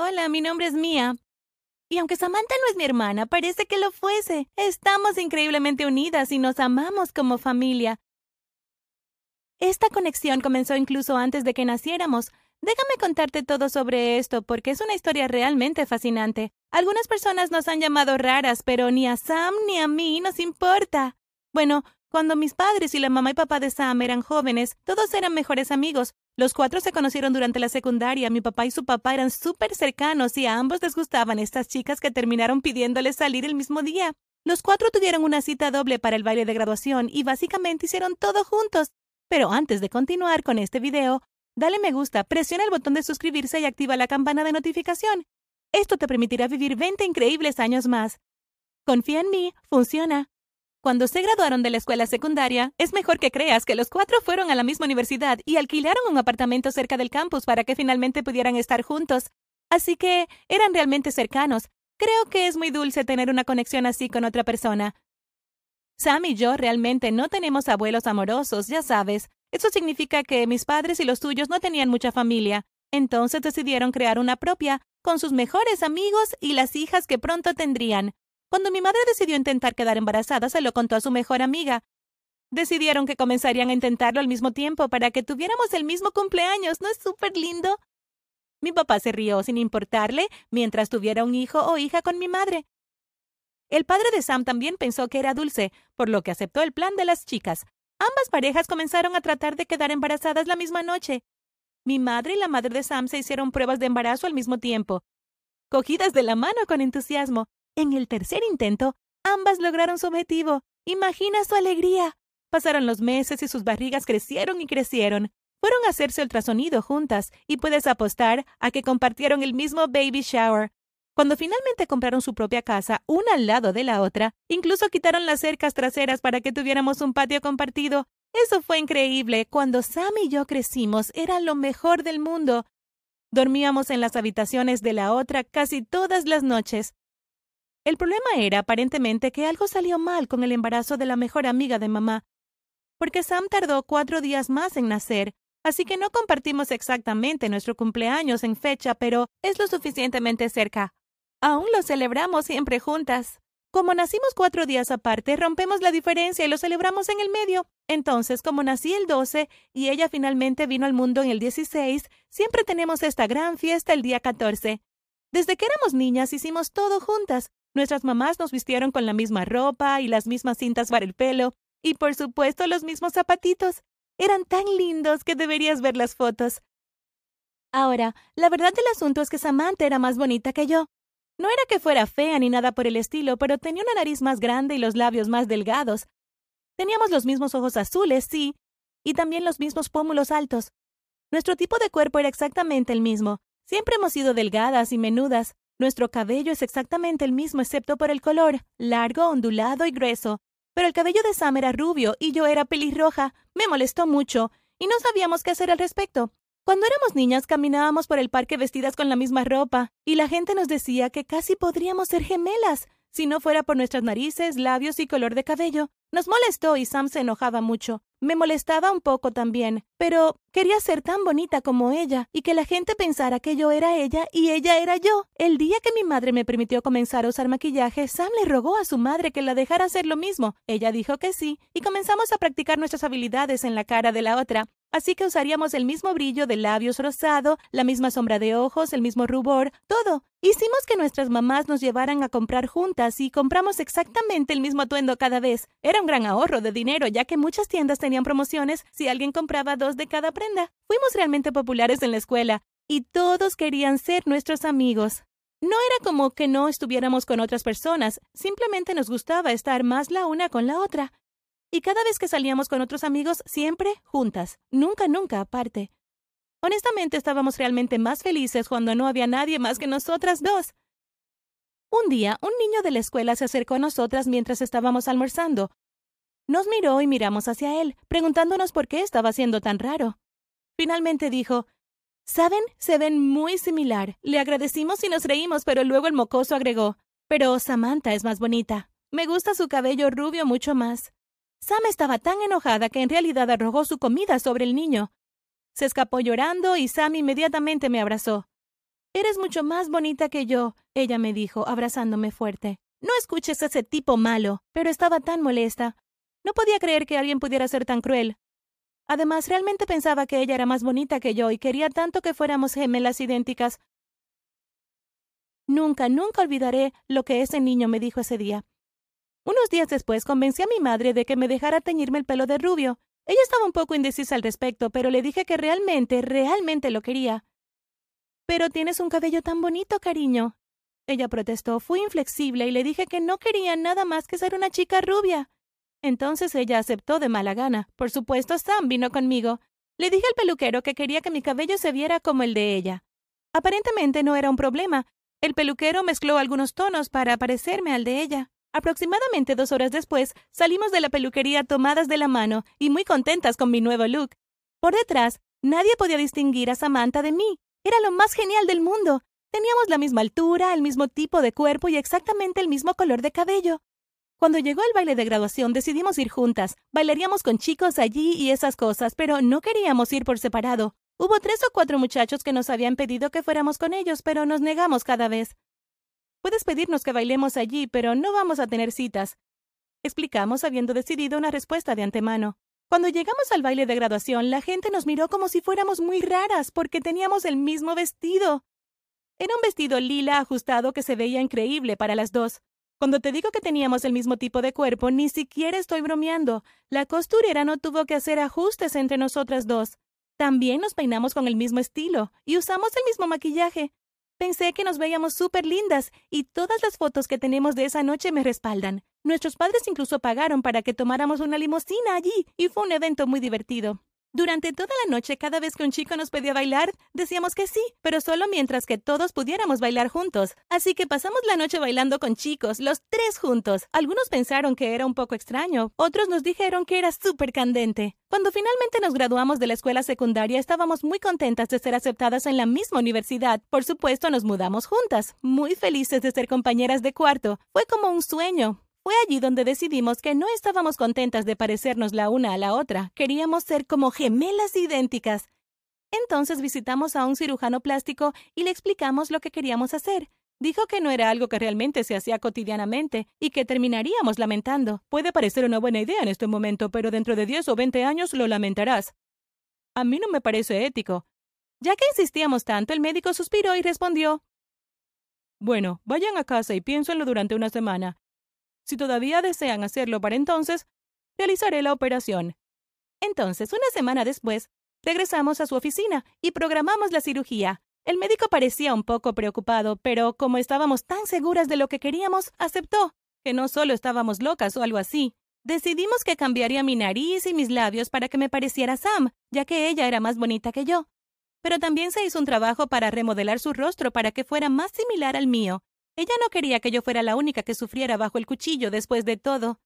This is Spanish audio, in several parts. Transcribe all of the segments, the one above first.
Hola, mi nombre es Mia. Y aunque Samantha no es mi hermana, parece que lo fuese. Estamos increíblemente unidas y nos amamos como familia. Esta conexión comenzó incluso antes de que naciéramos. Déjame contarte todo sobre esto porque es una historia realmente fascinante. Algunas personas nos han llamado raras, pero ni a Sam ni a mí nos importa. Bueno, cuando mis padres y la mamá y papá de Sam eran jóvenes, todos eran mejores amigos. Los cuatro se conocieron durante la secundaria. Mi papá y su papá eran súper cercanos y a ambos les gustaban estas chicas que terminaron pidiéndoles salir el mismo día. Los cuatro tuvieron una cita doble para el baile de graduación y básicamente hicieron todo juntos. Pero antes de continuar con este video, dale me gusta, presiona el botón de suscribirse y activa la campana de notificación. Esto te permitirá vivir 20 increíbles años más. Confía en mí, funciona. Cuando se graduaron de la escuela secundaria, es mejor que creas que los cuatro fueron a la misma universidad y alquilaron un apartamento cerca del campus para que finalmente pudieran estar juntos. Así que eran realmente cercanos. Creo que es muy dulce tener una conexión así con otra persona. Sam y yo realmente no tenemos abuelos amorosos, ya sabes. Eso significa que mis padres y los tuyos no tenían mucha familia. Entonces decidieron crear una propia, con sus mejores amigos y las hijas que pronto tendrían. Cuando mi madre decidió intentar quedar embarazada, se lo contó a su mejor amiga. Decidieron que comenzarían a intentarlo al mismo tiempo para que tuviéramos el mismo cumpleaños. ¿No es súper lindo? Mi papá se rió sin importarle mientras tuviera un hijo o hija con mi madre. El padre de Sam también pensó que era dulce, por lo que aceptó el plan de las chicas. Ambas parejas comenzaron a tratar de quedar embarazadas la misma noche. Mi madre y la madre de Sam se hicieron pruebas de embarazo al mismo tiempo. Cogidas de la mano con entusiasmo, en el tercer intento, ambas lograron su objetivo. Imagina su alegría. Pasaron los meses y sus barrigas crecieron y crecieron. Fueron a hacerse ultrasonido juntas y puedes apostar a que compartieron el mismo baby shower. Cuando finalmente compraron su propia casa, una al lado de la otra, incluso quitaron las cercas traseras para que tuviéramos un patio compartido. Eso fue increíble. Cuando Sam y yo crecimos, era lo mejor del mundo. Dormíamos en las habitaciones de la otra casi todas las noches. El problema era aparentemente que algo salió mal con el embarazo de la mejor amiga de mamá, porque Sam tardó cuatro días más en nacer, así que no compartimos exactamente nuestro cumpleaños en fecha, pero es lo suficientemente cerca. Aún lo celebramos siempre juntas. Como nacimos cuatro días aparte, rompemos la diferencia y lo celebramos en el medio. Entonces, como nací el 12 y ella finalmente vino al mundo en el 16, siempre tenemos esta gran fiesta el día 14. Desde que éramos niñas hicimos todo juntas. Nuestras mamás nos vistieron con la misma ropa y las mismas cintas para el pelo, y por supuesto los mismos zapatitos. Eran tan lindos que deberías ver las fotos. Ahora, la verdad del asunto es que Samantha era más bonita que yo. No era que fuera fea ni nada por el estilo, pero tenía una nariz más grande y los labios más delgados. Teníamos los mismos ojos azules, sí, y también los mismos pómulos altos. Nuestro tipo de cuerpo era exactamente el mismo. Siempre hemos sido delgadas y menudas. Nuestro cabello es exactamente el mismo excepto por el color, largo, ondulado y grueso. Pero el cabello de Sam era rubio y yo era pelirroja. Me molestó mucho y no sabíamos qué hacer al respecto. Cuando éramos niñas caminábamos por el parque vestidas con la misma ropa, y la gente nos decía que casi podríamos ser gemelas, si no fuera por nuestras narices, labios y color de cabello. Nos molestó y Sam se enojaba mucho. Me molestaba un poco también, pero quería ser tan bonita como ella y que la gente pensara que yo era ella y ella era yo. El día que mi madre me permitió comenzar a usar maquillaje, Sam le rogó a su madre que la dejara hacer lo mismo. Ella dijo que sí, y comenzamos a practicar nuestras habilidades en la cara de la otra. Así que usaríamos el mismo brillo de labios rosado, la misma sombra de ojos, el mismo rubor, todo. Hicimos que nuestras mamás nos llevaran a comprar juntas y compramos exactamente el mismo atuendo cada vez. Era un gran ahorro de dinero, ya que muchas tiendas tenían promociones si alguien compraba dos de cada prenda. Fuimos realmente populares en la escuela y todos querían ser nuestros amigos. No era como que no estuviéramos con otras personas, simplemente nos gustaba estar más la una con la otra. Y cada vez que salíamos con otros amigos, siempre juntas, nunca, nunca aparte. Honestamente estábamos realmente más felices cuando no había nadie más que nosotras dos. Un día, un niño de la escuela se acercó a nosotras mientras estábamos almorzando. Nos miró y miramos hacia él, preguntándonos por qué estaba siendo tan raro. Finalmente dijo, ¿Saben? Se ven muy similar. Le agradecimos y nos reímos, pero luego el mocoso agregó, pero Samantha es más bonita. Me gusta su cabello rubio mucho más. Sam estaba tan enojada que en realidad arrojó su comida sobre el niño. Se escapó llorando y Sam inmediatamente me abrazó. Eres mucho más bonita que yo, ella me dijo, abrazándome fuerte. No escuches a ese tipo malo. Pero estaba tan molesta. No podía creer que alguien pudiera ser tan cruel. Además, realmente pensaba que ella era más bonita que yo y quería tanto que fuéramos gemelas idénticas. Nunca, nunca olvidaré lo que ese niño me dijo ese día. Unos días después convencí a mi madre de que me dejara teñirme el pelo de rubio. Ella estaba un poco indecisa al respecto, pero le dije que realmente, realmente lo quería. Pero tienes un cabello tan bonito, cariño. Ella protestó. Fui inflexible y le dije que no quería nada más que ser una chica rubia. Entonces ella aceptó de mala gana. Por supuesto, Sam vino conmigo. Le dije al peluquero que quería que mi cabello se viera como el de ella. Aparentemente no era un problema. El peluquero mezcló algunos tonos para parecerme al de ella. Aproximadamente dos horas después, salimos de la peluquería tomadas de la mano y muy contentas con mi nuevo look. Por detrás, nadie podía distinguir a Samantha de mí. Era lo más genial del mundo. Teníamos la misma altura, el mismo tipo de cuerpo y exactamente el mismo color de cabello. Cuando llegó el baile de graduación decidimos ir juntas. Bailaríamos con chicos allí y esas cosas, pero no queríamos ir por separado. Hubo tres o cuatro muchachos que nos habían pedido que fuéramos con ellos, pero nos negamos cada vez. Puedes pedirnos que bailemos allí, pero no vamos a tener citas. Explicamos habiendo decidido una respuesta de antemano. Cuando llegamos al baile de graduación, la gente nos miró como si fuéramos muy raras porque teníamos el mismo vestido. Era un vestido lila ajustado que se veía increíble para las dos. Cuando te digo que teníamos el mismo tipo de cuerpo, ni siquiera estoy bromeando. La costurera no tuvo que hacer ajustes entre nosotras dos. También nos peinamos con el mismo estilo y usamos el mismo maquillaje. Pensé que nos veíamos súper lindas y todas las fotos que tenemos de esa noche me respaldan. Nuestros padres incluso pagaron para que tomáramos una limusina allí y fue un evento muy divertido. Durante toda la noche, cada vez que un chico nos pedía bailar, decíamos que sí, pero solo mientras que todos pudiéramos bailar juntos. Así que pasamos la noche bailando con chicos, los tres juntos. Algunos pensaron que era un poco extraño, otros nos dijeron que era súper candente. Cuando finalmente nos graduamos de la escuela secundaria, estábamos muy contentas de ser aceptadas en la misma universidad. Por supuesto, nos mudamos juntas, muy felices de ser compañeras de cuarto. Fue como un sueño. Fue allí donde decidimos que no estábamos contentas de parecernos la una a la otra, queríamos ser como gemelas idénticas. Entonces visitamos a un cirujano plástico y le explicamos lo que queríamos hacer. Dijo que no era algo que realmente se hacía cotidianamente y que terminaríamos lamentando. Puede parecer una buena idea en este momento, pero dentro de 10 o 20 años lo lamentarás. A mí no me parece ético. Ya que insistíamos tanto, el médico suspiró y respondió Bueno, vayan a casa y piénsenlo durante una semana. Si todavía desean hacerlo para entonces, realizaré la operación. Entonces, una semana después, regresamos a su oficina y programamos la cirugía. El médico parecía un poco preocupado, pero como estábamos tan seguras de lo que queríamos, aceptó que no solo estábamos locas o algo así. Decidimos que cambiaría mi nariz y mis labios para que me pareciera Sam, ya que ella era más bonita que yo. Pero también se hizo un trabajo para remodelar su rostro para que fuera más similar al mío, ella no quería que yo fuera la única que sufriera bajo el cuchillo después de todo.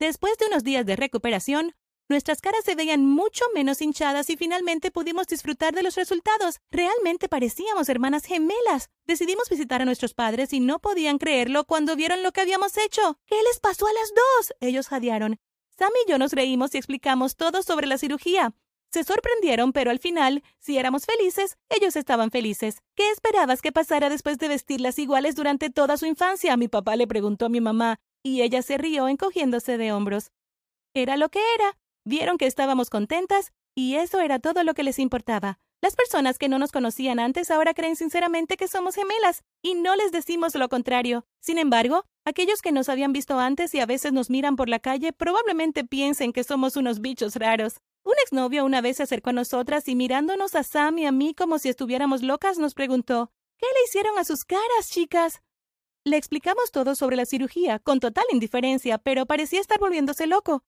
Después de unos días de recuperación, nuestras caras se veían mucho menos hinchadas y finalmente pudimos disfrutar de los resultados. Realmente parecíamos hermanas gemelas. Decidimos visitar a nuestros padres y no podían creerlo cuando vieron lo que habíamos hecho. ¿Qué les pasó a las dos? Ellos jadearon. Sam y yo nos reímos y explicamos todo sobre la cirugía. Se sorprendieron, pero al final, si éramos felices, ellos estaban felices. ¿Qué esperabas que pasara después de vestirlas iguales durante toda su infancia? Mi papá le preguntó a mi mamá, y ella se rió encogiéndose de hombros. Era lo que era. Vieron que estábamos contentas, y eso era todo lo que les importaba. Las personas que no nos conocían antes ahora creen sinceramente que somos gemelas, y no les decimos lo contrario. Sin embargo, aquellos que nos habían visto antes y a veces nos miran por la calle probablemente piensen que somos unos bichos raros. Un exnovio una vez se acercó a nosotras y mirándonos a Sam y a mí como si estuviéramos locas nos preguntó ¿Qué le hicieron a sus caras, chicas? Le explicamos todo sobre la cirugía, con total indiferencia, pero parecía estar volviéndose loco.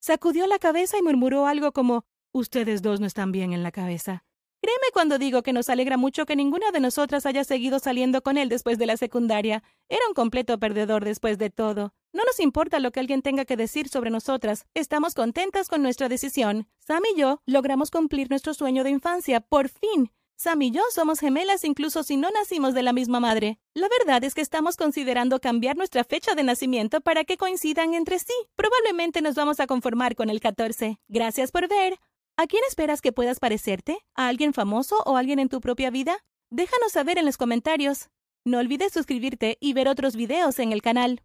Sacudió la cabeza y murmuró algo como Ustedes dos no están bien en la cabeza. Créeme cuando digo que nos alegra mucho que ninguna de nosotras haya seguido saliendo con él después de la secundaria. Era un completo perdedor después de todo. No nos importa lo que alguien tenga que decir sobre nosotras. Estamos contentas con nuestra decisión. Sam y yo logramos cumplir nuestro sueño de infancia, por fin. Sam y yo somos gemelas incluso si no nacimos de la misma madre. La verdad es que estamos considerando cambiar nuestra fecha de nacimiento para que coincidan entre sí. Probablemente nos vamos a conformar con el 14. Gracias por ver. ¿A quién esperas que puedas parecerte? ¿A alguien famoso o alguien en tu propia vida? Déjanos saber en los comentarios. No olvides suscribirte y ver otros videos en el canal.